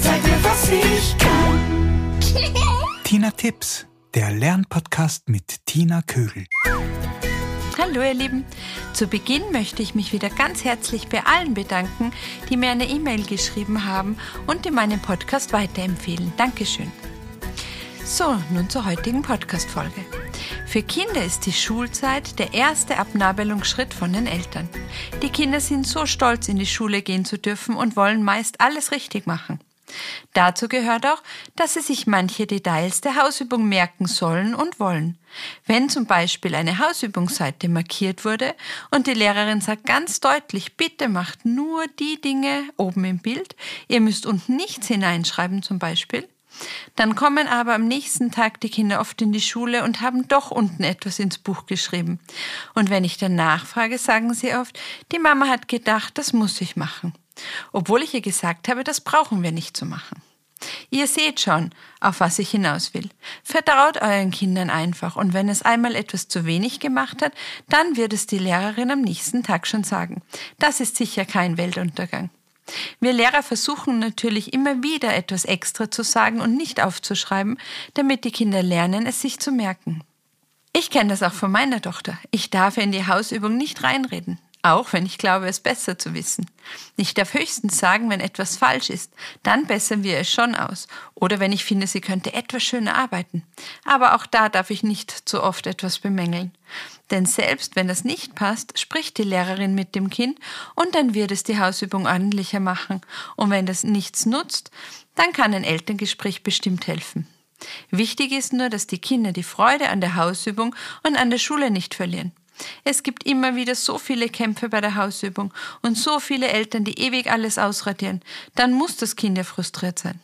Zeig mir, was ich kann. Tina Tipps, der Lernpodcast mit Tina Kögel. Hallo ihr Lieben. Zu Beginn möchte ich mich wieder ganz herzlich bei allen bedanken, die mir eine E-Mail geschrieben haben und die meinen Podcast weiterempfehlen. Dankeschön. So, nun zur heutigen Podcast-Folge. Für Kinder ist die Schulzeit der erste Abnabelungsschritt von den Eltern. Die Kinder sind so stolz, in die Schule gehen zu dürfen und wollen meist alles richtig machen. Dazu gehört auch, dass sie sich manche Details der Hausübung merken sollen und wollen. Wenn zum Beispiel eine Hausübungsseite markiert wurde und die Lehrerin sagt ganz deutlich, bitte macht nur die Dinge oben im Bild, ihr müsst unten nichts hineinschreiben zum Beispiel, dann kommen aber am nächsten Tag die Kinder oft in die Schule und haben doch unten etwas ins Buch geschrieben. Und wenn ich dann nachfrage, sagen sie oft, die Mama hat gedacht, das muss ich machen obwohl ich ihr gesagt habe, das brauchen wir nicht zu machen. Ihr seht schon, auf was ich hinaus will. Vertraut euren Kindern einfach und wenn es einmal etwas zu wenig gemacht hat, dann wird es die Lehrerin am nächsten Tag schon sagen. Das ist sicher kein Weltuntergang. Wir Lehrer versuchen natürlich immer wieder etwas extra zu sagen und nicht aufzuschreiben, damit die Kinder lernen, es sich zu merken. Ich kenne das auch von meiner Tochter. Ich darf in die Hausübung nicht reinreden auch wenn ich glaube, es besser zu wissen. Ich darf höchstens sagen, wenn etwas falsch ist, dann bessern wir es schon aus. Oder wenn ich finde, sie könnte etwas schöner arbeiten. Aber auch da darf ich nicht zu oft etwas bemängeln. Denn selbst wenn das nicht passt, spricht die Lehrerin mit dem Kind und dann wird es die Hausübung ordentlicher machen. Und wenn das nichts nutzt, dann kann ein Elterngespräch bestimmt helfen. Wichtig ist nur, dass die Kinder die Freude an der Hausübung und an der Schule nicht verlieren. Es gibt immer wieder so viele Kämpfe bei der Hausübung und so viele Eltern, die ewig alles ausradieren. Dann muss das Kind ja frustriert sein.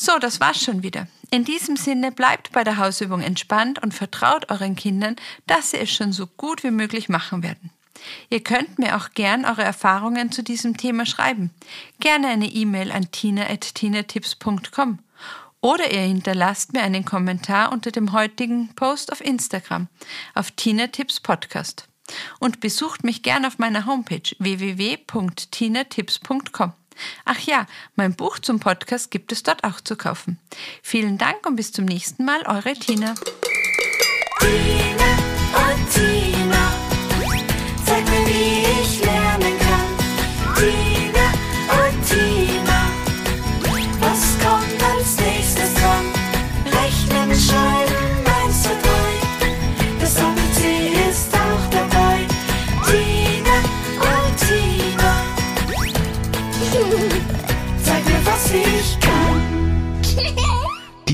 So, das war's schon wieder. In diesem Sinne bleibt bei der Hausübung entspannt und vertraut euren Kindern, dass sie es schon so gut wie möglich machen werden. Ihr könnt mir auch gern eure Erfahrungen zu diesem Thema schreiben. Gerne eine E-Mail an tina.tinatips.com oder ihr hinterlasst mir einen Kommentar unter dem heutigen Post auf Instagram auf Tina Tipps Podcast. Und besucht mich gern auf meiner Homepage www.tinatips.com. Ach ja, mein Buch zum Podcast gibt es dort auch zu kaufen. Vielen Dank und bis zum nächsten Mal, eure Tina.